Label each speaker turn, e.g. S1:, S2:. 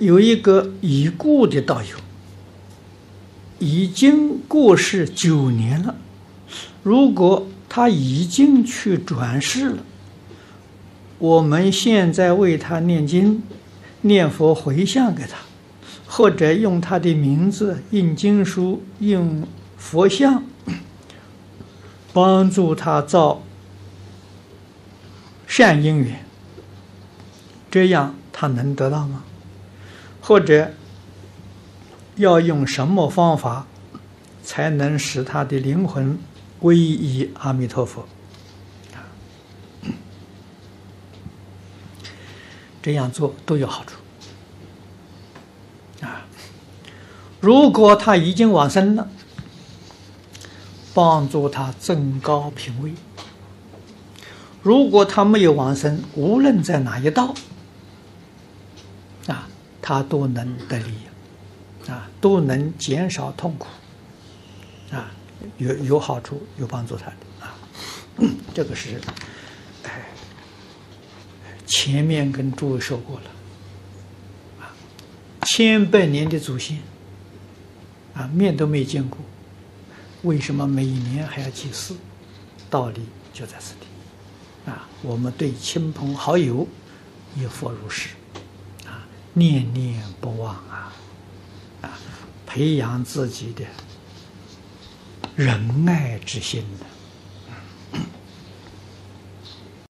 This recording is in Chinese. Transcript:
S1: 有一个已故的道友，已经过世九年了。如果他已经去转世了，我们现在为他念经、念佛、回向给他，或者用他的名字印经书、印佛像，帮助他造善因缘，这样他能得到吗？或者要用什么方法才能使他的灵魂皈依阿弥陀佛？这样做都有好处啊！如果他已经往生了，帮助他增高品位；如果他没有往生，无论在哪一道。啊他都能得利，啊，都能减少痛苦，啊，有有好处，有帮助他的。啊，这个是，哎，前面跟诸位说过了，啊，千百年的祖先，啊，面都没见过，为什么每年还要祭祀？道理就在此地，啊，我们对亲朋好友也佛如是。念念不忘啊，啊，培养自己的仁爱之心的。